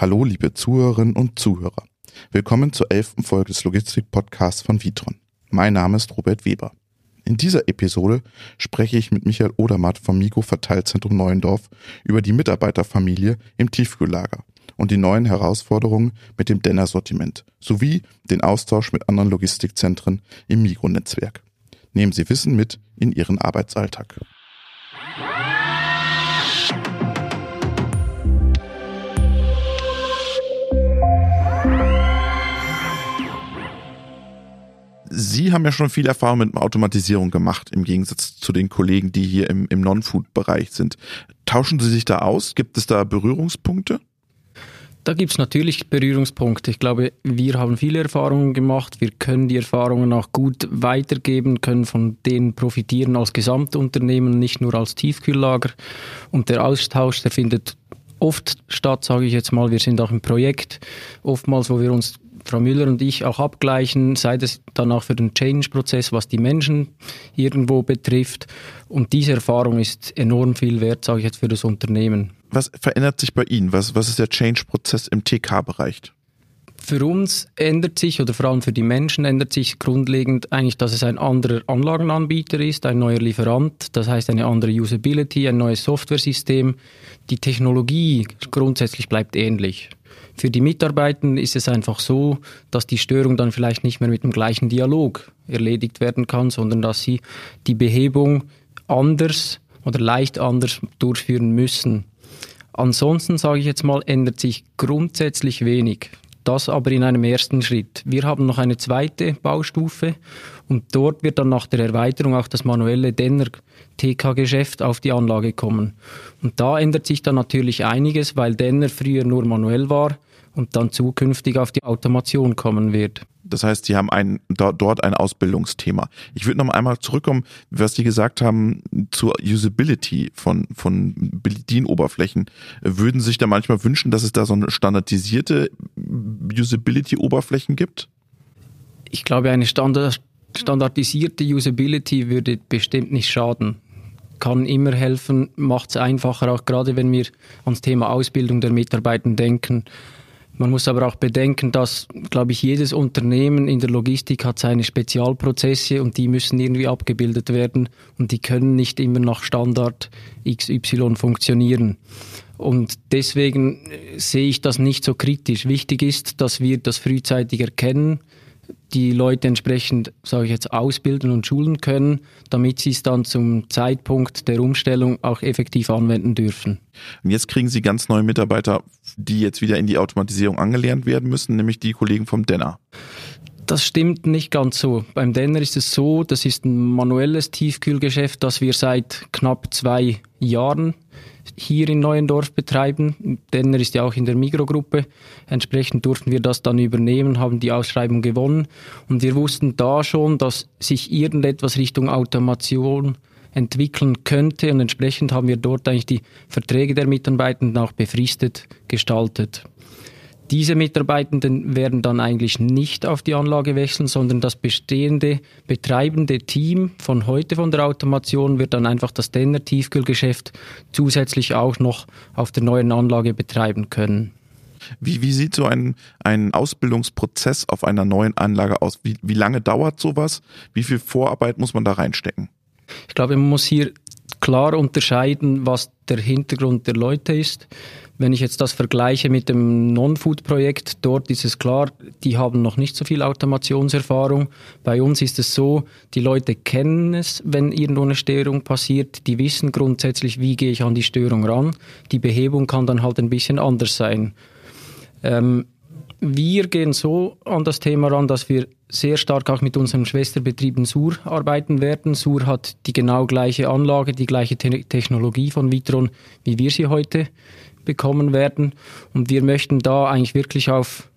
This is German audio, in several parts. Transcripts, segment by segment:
Hallo, liebe Zuhörerinnen und Zuhörer. Willkommen zur elften Folge des Logistik-Podcasts von Vitron. Mein Name ist Robert Weber. In dieser Episode spreche ich mit Michael Odermatt vom Migo Verteilzentrum Neuendorf über die Mitarbeiterfamilie im Tiefkühllager und die neuen Herausforderungen mit dem Denner-Sortiment sowie den Austausch mit anderen Logistikzentren im Migo-Netzwerk. Nehmen Sie Wissen mit in Ihren Arbeitsalltag. Sie haben ja schon viel Erfahrung mit Automatisierung gemacht, im Gegensatz zu den Kollegen, die hier im, im Non-Food-Bereich sind. Tauschen Sie sich da aus? Gibt es da Berührungspunkte? Da gibt es natürlich Berührungspunkte. Ich glaube, wir haben viele Erfahrungen gemacht. Wir können die Erfahrungen auch gut weitergeben, können von denen profitieren als Gesamtunternehmen, nicht nur als Tiefkühllager. Und der Austausch, der findet oft statt, sage ich jetzt mal. Wir sind auch im Projekt, oftmals, wo wir uns Frau Müller und ich auch abgleichen, sei es dann auch für den Change-Prozess, was die Menschen irgendwo betrifft. Und diese Erfahrung ist enorm viel wert, sage ich jetzt, für das Unternehmen. Was verändert sich bei Ihnen? Was, was ist der Change-Prozess im TK-Bereich? Für uns ändert sich oder vor allem für die Menschen ändert sich grundlegend eigentlich, dass es ein anderer Anlagenanbieter ist, ein neuer Lieferant, das heißt eine andere Usability, ein neues Softwaresystem. Die Technologie grundsätzlich bleibt ähnlich. Für die Mitarbeitenden ist es einfach so, dass die Störung dann vielleicht nicht mehr mit dem gleichen Dialog erledigt werden kann, sondern dass sie die Behebung anders oder leicht anders durchführen müssen. Ansonsten sage ich jetzt mal, ändert sich grundsätzlich wenig. Das aber in einem ersten Schritt. Wir haben noch eine zweite Baustufe und dort wird dann nach der Erweiterung auch das manuelle Denner TK-Geschäft auf die Anlage kommen. Und da ändert sich dann natürlich einiges, weil Denner früher nur manuell war und dann zukünftig auf die Automation kommen wird. Das heißt, Sie haben ein, dort ein Ausbildungsthema. Ich würde noch einmal zurückkommen, was Sie gesagt haben zur Usability von, von Bedienoberflächen. Würden Sie sich da manchmal wünschen, dass es da so eine standardisierte Usability-Oberflächen gibt? Ich glaube, eine Standard, standardisierte Usability würde bestimmt nicht schaden kann immer helfen, macht es einfacher, auch gerade wenn wir ans Thema Ausbildung der Mitarbeiter denken. Man muss aber auch bedenken, dass, glaube ich, jedes Unternehmen in der Logistik hat seine Spezialprozesse und die müssen irgendwie abgebildet werden und die können nicht immer nach Standard XY funktionieren. Und deswegen sehe ich das nicht so kritisch. Wichtig ist, dass wir das frühzeitig erkennen, die Leute entsprechend, sage ich jetzt, ausbilden und schulen können, damit sie es dann zum Zeitpunkt der Umstellung auch effektiv anwenden dürfen. Und jetzt kriegen Sie ganz neue Mitarbeiter, die jetzt wieder in die Automatisierung angelernt werden müssen, nämlich die Kollegen vom Denner. Das stimmt nicht ganz so. Beim Denner ist es so, das ist ein manuelles Tiefkühlgeschäft, das wir seit knapp zwei Jahren hier in Neuendorf betreiben. Denner ist ja auch in der Mikrogruppe. Entsprechend durften wir das dann übernehmen, haben die Ausschreibung gewonnen. Und wir wussten da schon, dass sich irgendetwas Richtung Automation entwickeln könnte. Und entsprechend haben wir dort eigentlich die Verträge der Mitarbeitenden auch befristet gestaltet. Diese Mitarbeitenden werden dann eigentlich nicht auf die Anlage wechseln, sondern das bestehende betreibende Team von heute von der Automation wird dann einfach das Denner Tiefkühlgeschäft zusätzlich auch noch auf der neuen Anlage betreiben können. Wie, wie sieht so ein, ein Ausbildungsprozess auf einer neuen Anlage aus? Wie, wie lange dauert sowas? Wie viel Vorarbeit muss man da reinstecken? Ich glaube, man muss hier klar unterscheiden, was der Hintergrund der Leute ist. Wenn ich jetzt das vergleiche mit dem Non-Food-Projekt, dort ist es klar, die haben noch nicht so viel Automationserfahrung. Bei uns ist es so, die Leute kennen es, wenn irgendwo eine Störung passiert. Die wissen grundsätzlich, wie gehe ich an die Störung ran. Die Behebung kann dann halt ein bisschen anders sein. Ähm, wir gehen so an das Thema ran, dass wir sehr stark auch mit unserem Schwesterbetrieb in Sur arbeiten werden. Sur hat die genau gleiche Anlage, die gleiche Te Technologie von Vitron, wie wir sie heute bekommen werden. Und wir möchten da eigentlich wirklich auf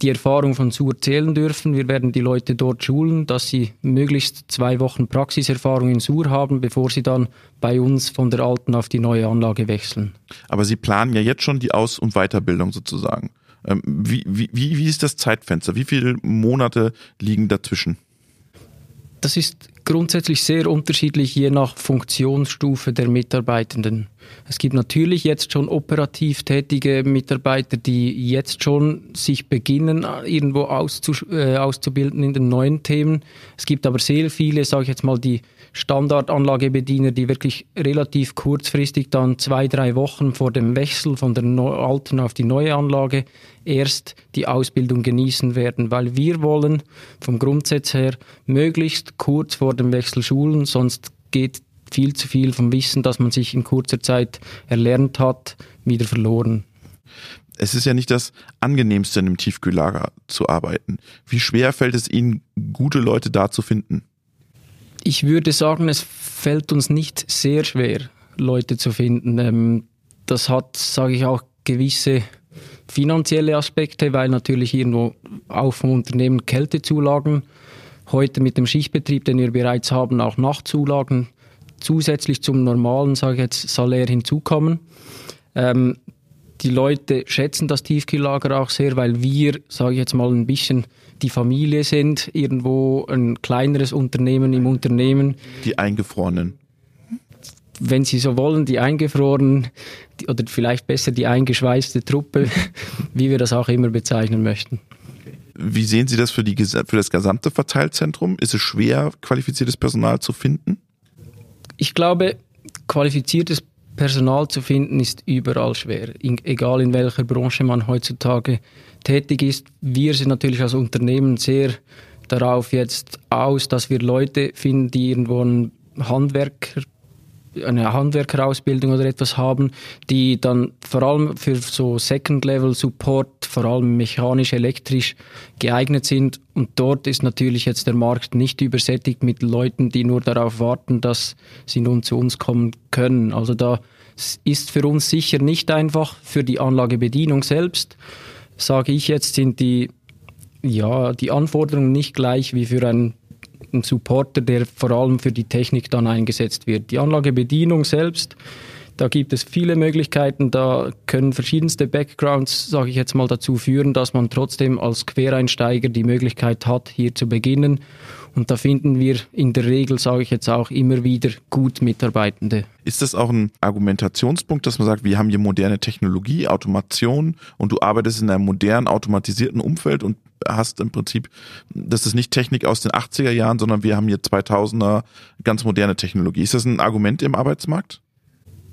die Erfahrung von Sur zählen dürfen. Wir werden die Leute dort schulen, dass sie möglichst zwei Wochen Praxiserfahrung in Sur haben, bevor sie dann bei uns von der alten auf die neue Anlage wechseln. Aber Sie planen ja jetzt schon die Aus- und Weiterbildung sozusagen. Ähm, wie, wie, wie ist das Zeitfenster? Wie viele Monate liegen dazwischen? Das ist grundsätzlich sehr unterschiedlich je nach Funktionsstufe der Mitarbeitenden. Es gibt natürlich jetzt schon operativ tätige Mitarbeiter, die jetzt schon sich beginnen, irgendwo äh, auszubilden in den neuen Themen. Es gibt aber sehr viele, sage ich jetzt mal, die Standardanlagebediener, die wirklich relativ kurzfristig dann zwei, drei Wochen vor dem Wechsel von der alten auf die neue Anlage erst die Ausbildung genießen werden, weil wir wollen vom Grundsatz her möglichst kurz vor dem Wechsel schulen, sonst geht viel zu viel vom Wissen, das man sich in kurzer Zeit erlernt hat, wieder verloren. Es ist ja nicht das angenehmste, in einem Tiefkühllager zu arbeiten. Wie schwer fällt es Ihnen, gute Leute da zu finden? Ich würde sagen, es fällt uns nicht sehr schwer, Leute zu finden. Ähm, das hat, sage ich auch, gewisse finanzielle Aspekte, weil natürlich irgendwo auch vom Unternehmen Kältezulagen, heute mit dem Schichtbetrieb, den wir bereits haben, auch Nachtzulagen zusätzlich zum normalen, sage ich jetzt, Salär hinzukommen. Ähm, die Leute schätzen das Tiefkühllager auch sehr, weil wir, sage ich jetzt mal, ein bisschen die Familie sind, irgendwo ein kleineres Unternehmen im Unternehmen. Die Eingefrorenen. Wenn Sie so wollen, die Eingefrorenen oder vielleicht besser die eingeschweißte Truppe, wie wir das auch immer bezeichnen möchten. Wie sehen Sie das für, die, für das gesamte Verteilzentrum? Ist es schwer, qualifiziertes Personal zu finden? Ich glaube, qualifiziertes Personal zu finden ist überall schwer, egal in welcher Branche man heutzutage tätig ist. Wir sind natürlich als Unternehmen sehr darauf jetzt aus, dass wir Leute finden, die irgendwo ein Handwerker eine Handwerkerausbildung oder etwas haben, die dann vor allem für so Second-Level-Support, vor allem mechanisch, elektrisch geeignet sind. Und dort ist natürlich jetzt der Markt nicht übersättigt mit Leuten, die nur darauf warten, dass sie nun zu uns kommen können. Also da ist für uns sicher nicht einfach. Für die Anlagebedienung selbst, sage ich jetzt, sind die, ja, die Anforderungen nicht gleich wie für einen ein Supporter, der vor allem für die Technik dann eingesetzt wird. Die Anlagebedienung selbst, da gibt es viele Möglichkeiten, da können verschiedenste Backgrounds, sage ich jetzt mal, dazu führen, dass man trotzdem als Quereinsteiger die Möglichkeit hat, hier zu beginnen. Und da finden wir in der Regel, sage ich jetzt auch, immer wieder gut Mitarbeitende. Ist das auch ein Argumentationspunkt, dass man sagt, wir haben hier moderne Technologie, Automation und du arbeitest in einem modernen, automatisierten Umfeld und hast im Prinzip, das ist nicht Technik aus den 80er Jahren, sondern wir haben hier 2000er ganz moderne Technologie. Ist das ein Argument im Arbeitsmarkt?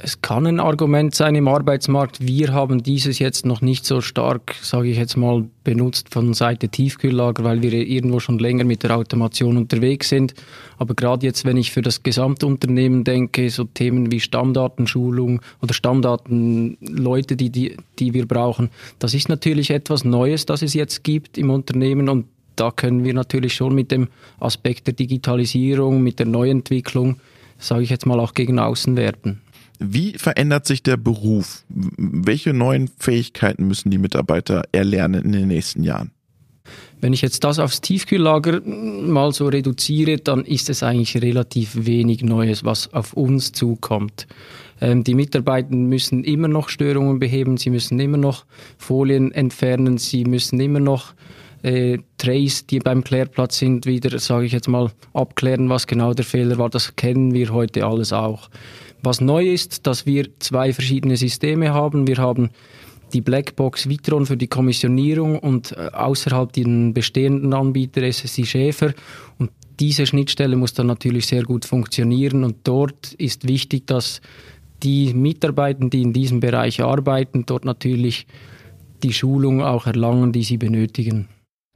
Es kann ein Argument sein im Arbeitsmarkt. Wir haben dieses jetzt noch nicht so stark, sage ich jetzt mal, benutzt von Seite Tiefkühllager, weil wir irgendwo schon länger mit der Automation unterwegs sind. Aber gerade jetzt, wenn ich für das Gesamtunternehmen denke, so Themen wie Stammdatenschulung oder Stammdatenleute, die, die, die wir brauchen, das ist natürlich etwas Neues, das es jetzt gibt im Unternehmen und da können wir natürlich schon mit dem Aspekt der Digitalisierung, mit der Neuentwicklung, sage ich jetzt mal, auch gegen außen werden. Wie verändert sich der Beruf? Welche neuen Fähigkeiten müssen die Mitarbeiter erlernen in den nächsten Jahren? Wenn ich jetzt das aufs Tiefkühllager mal so reduziere, dann ist es eigentlich relativ wenig Neues, was auf uns zukommt. Ähm, die Mitarbeiter müssen immer noch Störungen beheben, sie müssen immer noch Folien entfernen, sie müssen immer noch äh, Trays, die beim Klärplatz sind, wieder, sage ich jetzt mal, abklären, was genau der Fehler war. Das kennen wir heute alles auch. Was neu ist, dass wir zwei verschiedene Systeme haben. Wir haben die Blackbox Vitron für die Kommissionierung und äh, außerhalb den bestehenden Anbieter SSI Schäfer. Und diese Schnittstelle muss dann natürlich sehr gut funktionieren und dort ist wichtig, dass die Mitarbeiter, die in diesem Bereich arbeiten, dort natürlich die Schulung auch erlangen, die sie benötigen.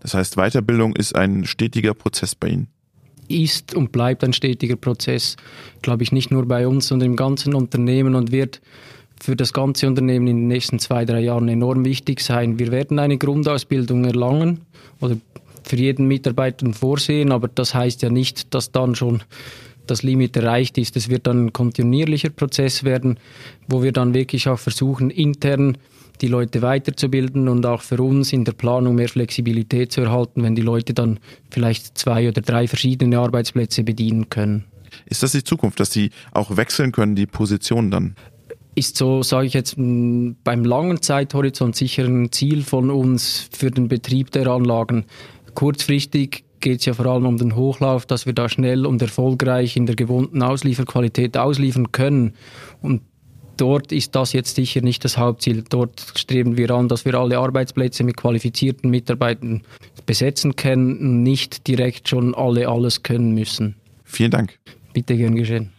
Das heißt, Weiterbildung ist ein stetiger Prozess bei Ihnen ist und bleibt ein stetiger Prozess, glaube ich, nicht nur bei uns, sondern im ganzen Unternehmen und wird für das ganze Unternehmen in den nächsten zwei, drei Jahren enorm wichtig sein. Wir werden eine Grundausbildung erlangen oder für jeden Mitarbeiter vorsehen, aber das heißt ja nicht, dass dann schon das Limit erreicht ist. Es wird dann ein kontinuierlicher Prozess werden, wo wir dann wirklich auch versuchen, intern die Leute weiterzubilden und auch für uns in der Planung mehr Flexibilität zu erhalten, wenn die Leute dann vielleicht zwei oder drei verschiedene Arbeitsplätze bedienen können. Ist das die Zukunft, dass sie auch wechseln können, die Position dann? Ist so, sage ich jetzt, beim langen Zeithorizont sicher ein Ziel von uns für den Betrieb der Anlagen. Kurzfristig geht es ja vor allem um den Hochlauf, dass wir da schnell und erfolgreich in der gewohnten Auslieferqualität ausliefern können. Und dort ist das jetzt sicher nicht das Hauptziel. Dort streben wir an, dass wir alle Arbeitsplätze mit qualifizierten Mitarbeitern besetzen können und nicht direkt schon alle alles können müssen. Vielen Dank. Bitte gern geschehen.